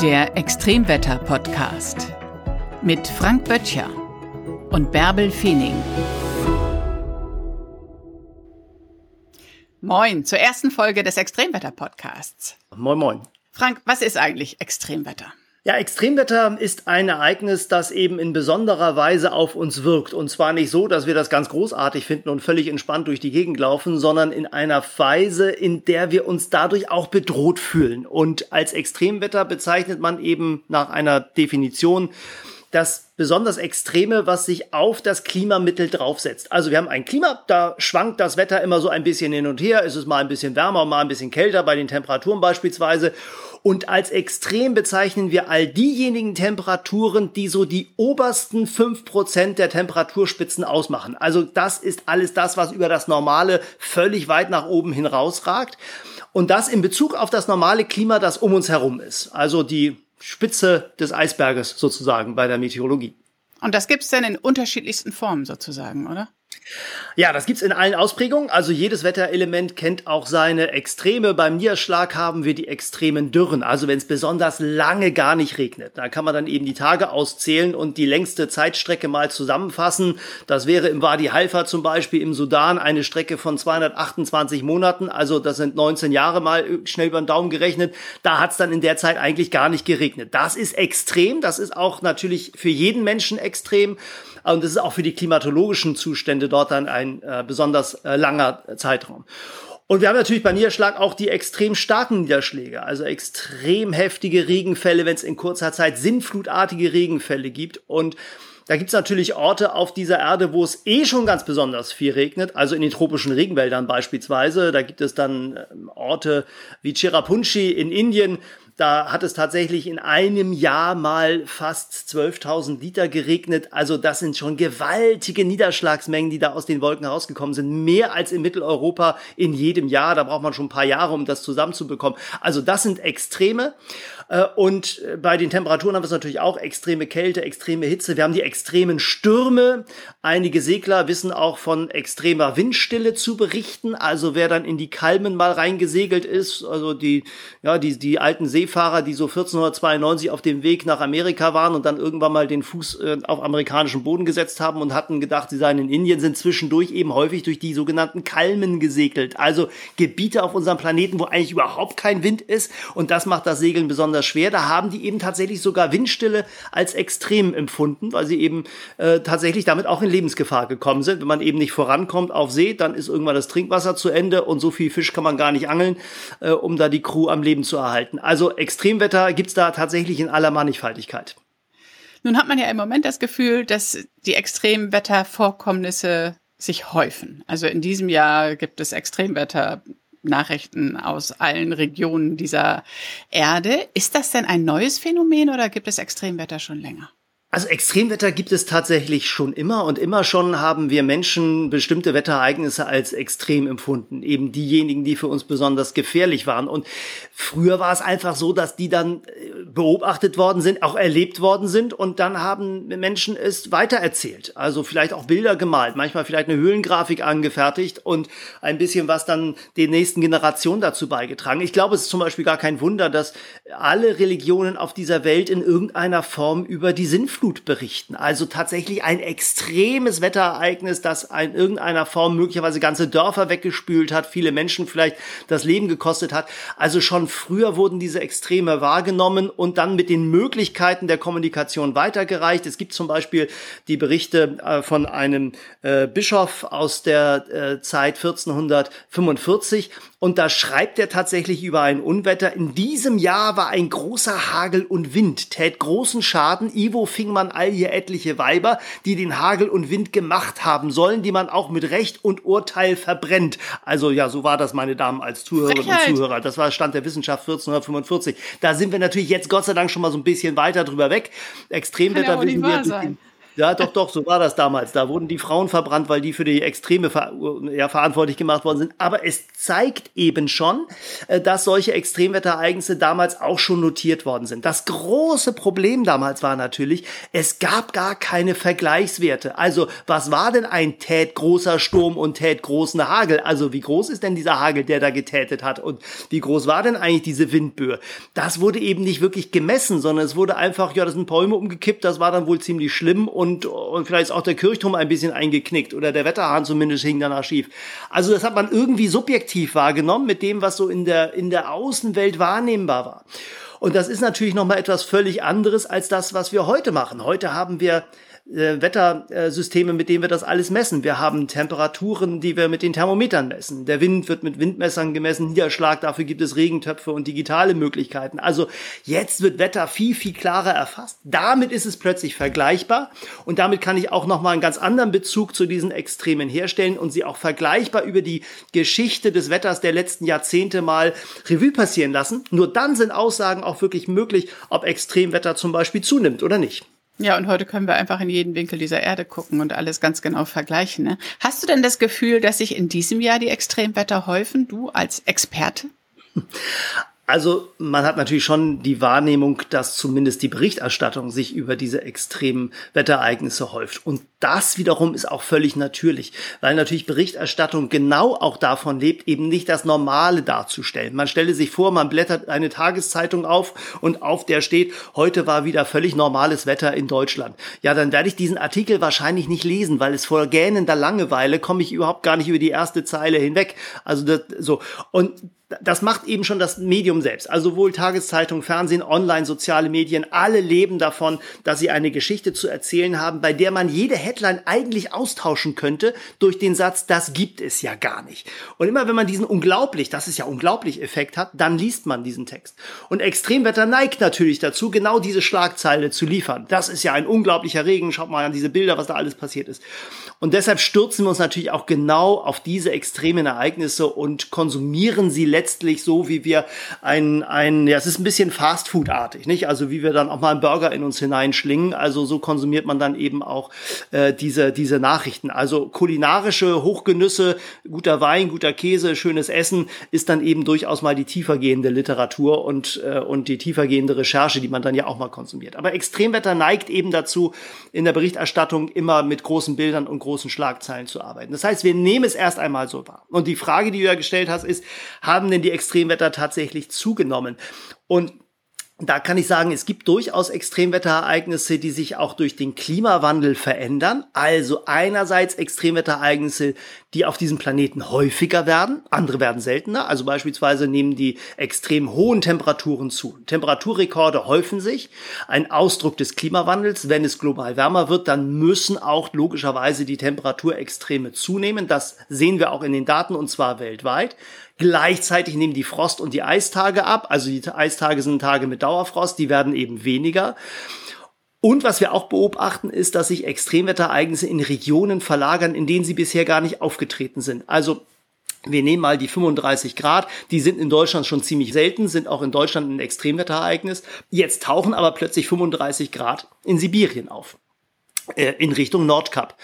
Der Extremwetter-Podcast mit Frank Böttcher und Bärbel Feening. Moin zur ersten Folge des Extremwetter-Podcasts. Moin, moin. Frank, was ist eigentlich Extremwetter? Ja, Extremwetter ist ein Ereignis, das eben in besonderer Weise auf uns wirkt. Und zwar nicht so, dass wir das ganz großartig finden und völlig entspannt durch die Gegend laufen, sondern in einer Weise, in der wir uns dadurch auch bedroht fühlen. Und als Extremwetter bezeichnet man eben nach einer Definition das besonders Extreme, was sich auf das Klimamittel draufsetzt. Also wir haben ein Klima, da schwankt das Wetter immer so ein bisschen hin und her. Es ist mal ein bisschen wärmer, mal ein bisschen kälter, bei den Temperaturen beispielsweise. Und als extrem bezeichnen wir all diejenigen Temperaturen, die so die obersten fünf Prozent der Temperaturspitzen ausmachen. Also das ist alles das, was über das Normale völlig weit nach oben hin rausragt. Und das in Bezug auf das normale Klima, das um uns herum ist. Also die Spitze des Eisberges sozusagen bei der Meteorologie. Und das gibt's denn in unterschiedlichsten Formen sozusagen, oder? Ja, das gibt's in allen Ausprägungen. Also jedes Wetterelement kennt auch seine Extreme. Beim Niederschlag haben wir die extremen Dürren. Also wenn es besonders lange gar nicht regnet, da kann man dann eben die Tage auszählen und die längste Zeitstrecke mal zusammenfassen. Das wäre im Wadi Halfa zum Beispiel im Sudan eine Strecke von 228 Monaten. Also das sind 19 Jahre mal schnell über den Daumen gerechnet. Da hat's dann in der Zeit eigentlich gar nicht geregnet. Das ist extrem. Das ist auch natürlich für jeden Menschen extrem. Und das ist auch für die klimatologischen Zustände dort dann ein äh, besonders äh, langer Zeitraum. Und wir haben natürlich bei Niederschlag auch die extrem starken Niederschläge, also extrem heftige Regenfälle, wenn es in kurzer Zeit sinnflutartige Regenfälle gibt. Und da gibt's natürlich Orte auf dieser Erde, wo es eh schon ganz besonders viel regnet, also in den tropischen Regenwäldern beispielsweise. Da gibt es dann ähm, Orte wie Cherrapunchi in Indien, da hat es tatsächlich in einem Jahr mal fast 12.000 Liter geregnet. Also das sind schon gewaltige Niederschlagsmengen, die da aus den Wolken herausgekommen sind. Mehr als in Mitteleuropa in jedem Jahr. Da braucht man schon ein paar Jahre, um das zusammenzubekommen. Also das sind Extreme. Äh, und bei den Temperaturen haben wir es natürlich auch extreme Kälte, extreme Hitze. Wir haben die extremen Stürme. Einige Segler wissen auch von extremer Windstille zu berichten. Also wer dann in die Kalmen mal reingesegelt ist, also die, ja, die, die alten Seefahrer, Seefahrer, die so 1492 auf dem Weg nach Amerika waren und dann irgendwann mal den Fuß äh, auf amerikanischen Boden gesetzt haben und hatten gedacht, sie seien in Indien, sind zwischendurch eben häufig durch die sogenannten Kalmen gesegelt. Also Gebiete auf unserem Planeten, wo eigentlich überhaupt kein Wind ist. Und das macht das Segeln besonders schwer. Da haben die eben tatsächlich sogar Windstille als extrem empfunden, weil sie eben äh, tatsächlich damit auch in Lebensgefahr gekommen sind. Wenn man eben nicht vorankommt auf See, dann ist irgendwann das Trinkwasser zu Ende und so viel Fisch kann man gar nicht angeln, äh, um da die Crew am Leben zu erhalten. Also Extremwetter gibt's da tatsächlich in aller Mannigfaltigkeit. Nun hat man ja im Moment das Gefühl, dass die Extremwettervorkommnisse sich häufen. Also in diesem Jahr gibt es Extremwetter. Nachrichten aus allen Regionen dieser Erde. Ist das denn ein neues Phänomen oder gibt es Extremwetter schon länger? Also Extremwetter gibt es tatsächlich schon immer und immer schon haben wir Menschen bestimmte Wetterereignisse als extrem empfunden. Eben diejenigen, die für uns besonders gefährlich waren. Und früher war es einfach so, dass die dann äh, beobachtet worden sind, auch erlebt worden sind und dann haben Menschen es weitererzählt. Also vielleicht auch Bilder gemalt, manchmal vielleicht eine Höhlengrafik angefertigt und ein bisschen was dann den nächsten Generationen dazu beigetragen. Ich glaube, es ist zum Beispiel gar kein Wunder, dass alle Religionen auf dieser Welt in irgendeiner Form über die Sinnflut Sintflut berichten. Also tatsächlich ein extremes Wetterereignis, das in irgendeiner Form möglicherweise ganze Dörfer weggespült hat, viele Menschen vielleicht das Leben gekostet hat. Also schon früher wurden diese Extreme wahrgenommen und dann mit den Möglichkeiten der Kommunikation weitergereicht. Es gibt zum Beispiel die Berichte äh, von einem äh, Bischof aus der äh, Zeit 1445, und da schreibt er tatsächlich über ein Unwetter. In diesem Jahr war ein großer Hagel und Wind, tät großen Schaden. Ivo fing man all hier etliche Weiber, die den Hagel und Wind gemacht haben sollen, die man auch mit Recht und Urteil verbrennt. Also ja, so war das, meine Damen, als Zuhörerinnen und Zuhörer. Das war Stand der Wissenschaft 1445. Da sind wir natürlich jetzt Gott sei Dank schon mal so ein bisschen weiter drüber weg. Extremwetter ja wissen wir. Ja, doch, doch, so war das damals. Da wurden die Frauen verbrannt, weil die für die Extreme ver ja, verantwortlich gemacht worden sind. Aber es zeigt eben schon, äh, dass solche Extremwetterereignisse damals auch schon notiert worden sind. Das große Problem damals war natürlich, es gab gar keine Vergleichswerte. Also, was war denn ein tät großer Sturm und tät großen Hagel? Also, wie groß ist denn dieser Hagel, der da getätet hat? Und wie groß war denn eigentlich diese Windböe? Das wurde eben nicht wirklich gemessen, sondern es wurde einfach, ja, das sind Bäume umgekippt, das war dann wohl ziemlich schlimm und, und vielleicht ist auch der Kirchturm ein bisschen eingeknickt oder der Wetterhahn zumindest hing danach schief. Also das hat man irgendwie subjektiv wahrgenommen mit dem, was so in der, in der Außenwelt wahrnehmbar war. Und das ist natürlich nochmal etwas völlig anderes als das, was wir heute machen. Heute haben wir äh, Wettersysteme, mit denen wir das alles messen. Wir haben Temperaturen, die wir mit den Thermometern messen. Der Wind wird mit Windmessern gemessen, Niederschlag, dafür gibt es Regentöpfe und digitale Möglichkeiten. Also jetzt wird Wetter viel, viel klarer erfasst. Damit ist es plötzlich vergleichbar und damit kann ich auch nochmal einen ganz anderen Bezug zu diesen Extremen herstellen und sie auch vergleichbar über die Geschichte des Wetters der letzten Jahrzehnte mal Revue passieren lassen. Nur dann sind Aussagen auch wirklich möglich, ob Extremwetter zum Beispiel zunimmt oder nicht. Ja, und heute können wir einfach in jeden Winkel dieser Erde gucken und alles ganz genau vergleichen. Ne? Hast du denn das Gefühl, dass sich in diesem Jahr die Extremwetter häufen, du als Experte? Also man hat natürlich schon die Wahrnehmung, dass zumindest die Berichterstattung sich über diese extremen Wetterereignisse häuft. Und das wiederum ist auch völlig natürlich, weil natürlich Berichterstattung genau auch davon lebt, eben nicht das Normale darzustellen. Man stelle sich vor, man blättert eine Tageszeitung auf und auf der steht, heute war wieder völlig normales Wetter in Deutschland. Ja, dann werde ich diesen Artikel wahrscheinlich nicht lesen, weil es vor gähnender Langeweile komme ich überhaupt gar nicht über die erste Zeile hinweg. Also das, so. Und das macht eben schon das Medium selbst. Also sowohl Tageszeitung, Fernsehen, Online, soziale Medien, alle leben davon, dass sie eine Geschichte zu erzählen haben, bei der man jede Headline eigentlich austauschen könnte durch den Satz, das gibt es ja gar nicht. Und immer wenn man diesen unglaublich, das ist ja unglaublich Effekt hat, dann liest man diesen Text. Und Extremwetter neigt natürlich dazu, genau diese Schlagzeile zu liefern. Das ist ja ein unglaublicher Regen. Schaut mal an diese Bilder, was da alles passiert ist. Und deshalb stürzen wir uns natürlich auch genau auf diese extremen Ereignisse und konsumieren sie letztlich so, wie wir ein, ein ja, es ist ein bisschen Fastfood-artig, nicht? Also wie wir dann auch mal einen Burger in uns hineinschlingen. Also so konsumiert man dann eben auch äh, diese, diese Nachrichten. Also kulinarische Hochgenüsse, guter Wein, guter Käse, schönes Essen ist dann eben durchaus mal die tiefergehende Literatur und, äh, und die tiefergehende Recherche, die man dann ja auch mal konsumiert. Aber Extremwetter neigt eben dazu, in der Berichterstattung immer mit großen Bildern und großen Schlagzeilen zu arbeiten. Das heißt, wir nehmen es erst einmal so wahr. Und die Frage, die du ja gestellt hast, ist, haben denn die Extremwetter tatsächlich zugenommen? Und da kann ich sagen, es gibt durchaus Extremwetterereignisse, die sich auch durch den Klimawandel verändern. Also einerseits Extremwetterereignisse, die auf diesem Planeten häufiger werden, andere werden seltener. Also beispielsweise nehmen die extrem hohen Temperaturen zu. Temperaturrekorde häufen sich. Ein Ausdruck des Klimawandels. Wenn es global wärmer wird, dann müssen auch logischerweise die Temperaturextreme zunehmen. Das sehen wir auch in den Daten und zwar weltweit. Gleichzeitig nehmen die Frost- und die Eistage ab. Also die Eistage sind Tage mit Dauerfrost, die werden eben weniger. Und was wir auch beobachten, ist, dass sich Extremwetterereignisse in Regionen verlagern, in denen sie bisher gar nicht aufgetreten sind. Also wir nehmen mal die 35 Grad, die sind in Deutschland schon ziemlich selten, sind auch in Deutschland ein Extremwetterereignis. Jetzt tauchen aber plötzlich 35 Grad in Sibirien auf, in Richtung Nordkap,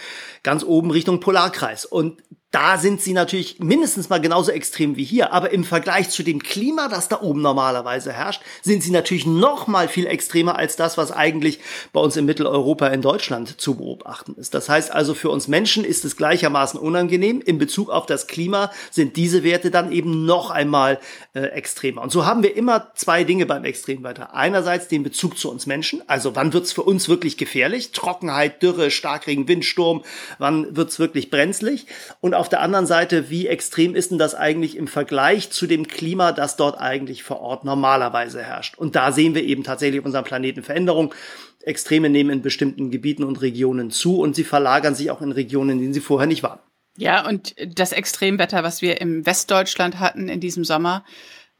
ganz oben Richtung Polarkreis. Und da sind sie natürlich mindestens mal genauso extrem wie hier, aber im Vergleich zu dem Klima, das da oben normalerweise herrscht, sind sie natürlich noch mal viel extremer als das, was eigentlich bei uns in Mitteleuropa in Deutschland zu beobachten ist. Das heißt also, für uns Menschen ist es gleichermaßen unangenehm. In Bezug auf das Klima sind diese Werte dann eben noch einmal äh, extremer. Und so haben wir immer zwei Dinge beim Extremwetter. Einerseits den Bezug zu uns Menschen, also wann wird's für uns wirklich gefährlich? Trockenheit, Dürre, Starkregen, Windsturm, wann wird's wirklich brenzlig? Und auf der anderen Seite, wie extrem ist denn das eigentlich im Vergleich zu dem Klima, das dort eigentlich vor Ort normalerweise herrscht? Und da sehen wir eben tatsächlich auf unserem Planeten Veränderung. Extreme nehmen in bestimmten Gebieten und Regionen zu und sie verlagern sich auch in Regionen, in denen sie vorher nicht waren. Ja, und das Extremwetter, was wir im Westdeutschland hatten in diesem Sommer,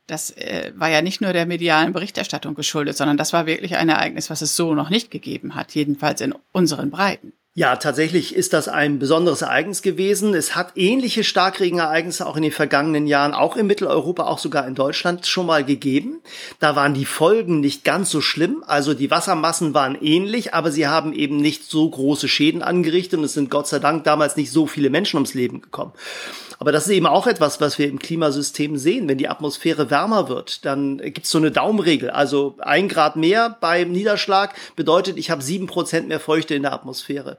das äh, war ja nicht nur der medialen Berichterstattung geschuldet, sondern das war wirklich ein Ereignis, was es so noch nicht gegeben hat, jedenfalls in unseren Breiten. Ja, tatsächlich ist das ein besonderes Ereignis gewesen. Es hat ähnliche Starkregenereignisse auch in den vergangenen Jahren, auch in Mitteleuropa, auch sogar in Deutschland schon mal gegeben. Da waren die Folgen nicht ganz so schlimm. Also die Wassermassen waren ähnlich, aber sie haben eben nicht so große Schäden angerichtet und es sind Gott sei Dank damals nicht so viele Menschen ums Leben gekommen. Aber das ist eben auch etwas, was wir im Klimasystem sehen. Wenn die Atmosphäre wärmer wird, dann gibt's so eine Daumenregel. Also ein Grad mehr beim Niederschlag bedeutet, ich habe sieben Prozent mehr Feuchte in der Atmosphäre.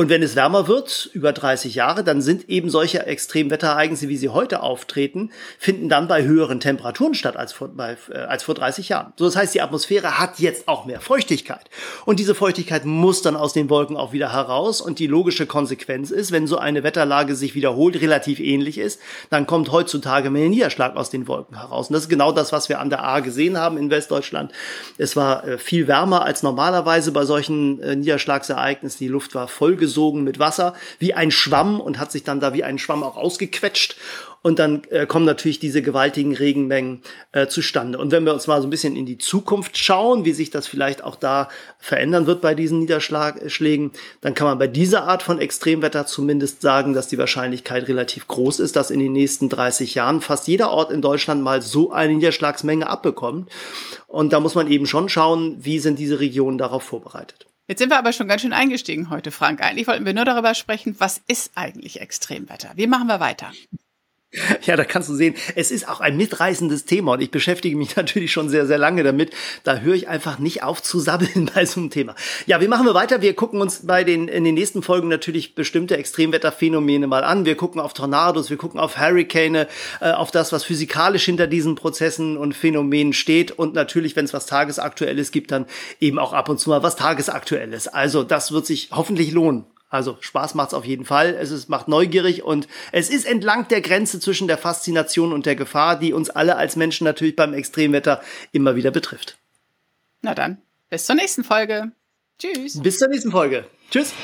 Und wenn es wärmer wird, über 30 Jahre, dann sind eben solche Extremwetterereignisse, wie sie heute auftreten, finden dann bei höheren Temperaturen statt als vor, bei, äh, als vor 30 Jahren. So, das heißt, die Atmosphäre hat jetzt auch mehr Feuchtigkeit. Und diese Feuchtigkeit muss dann aus den Wolken auch wieder heraus. Und die logische Konsequenz ist, wenn so eine Wetterlage sich wiederholt, relativ ähnlich ist, dann kommt heutzutage mehr Niederschlag aus den Wolken heraus. Und das ist genau das, was wir an der A gesehen haben in Westdeutschland. Es war äh, viel wärmer als normalerweise bei solchen äh, Niederschlagsereignissen. Die Luft war voll vollgesogen mit Wasser, wie ein Schwamm und hat sich dann da wie ein Schwamm auch ausgequetscht. Und dann äh, kommen natürlich diese gewaltigen Regenmengen äh, zustande. Und wenn wir uns mal so ein bisschen in die Zukunft schauen, wie sich das vielleicht auch da verändern wird bei diesen Niederschlägen, dann kann man bei dieser Art von Extremwetter zumindest sagen, dass die Wahrscheinlichkeit relativ groß ist, dass in den nächsten 30 Jahren fast jeder Ort in Deutschland mal so eine Niederschlagsmenge abbekommt. Und da muss man eben schon schauen, wie sind diese Regionen darauf vorbereitet. Jetzt sind wir aber schon ganz schön eingestiegen heute, Frank. Eigentlich wollten wir nur darüber sprechen, was ist eigentlich Extremwetter? Wie machen wir weiter? Ja, da kannst du sehen, es ist auch ein mitreißendes Thema und ich beschäftige mich natürlich schon sehr, sehr lange damit. Da höre ich einfach nicht auf zu sabbeln bei so einem Thema. Ja, wie machen wir weiter? Wir gucken uns bei den, in den nächsten Folgen natürlich bestimmte Extremwetterphänomene mal an. Wir gucken auf Tornados, wir gucken auf Hurricane, äh, auf das, was physikalisch hinter diesen Prozessen und Phänomenen steht und natürlich, wenn es was Tagesaktuelles gibt, dann eben auch ab und zu mal was Tagesaktuelles. Also das wird sich hoffentlich lohnen. Also Spaß macht's auf jeden Fall. Es ist, macht neugierig und es ist entlang der Grenze zwischen der Faszination und der Gefahr, die uns alle als Menschen natürlich beim Extremwetter immer wieder betrifft. Na dann, bis zur nächsten Folge. Tschüss. Bis zur nächsten Folge. Tschüss.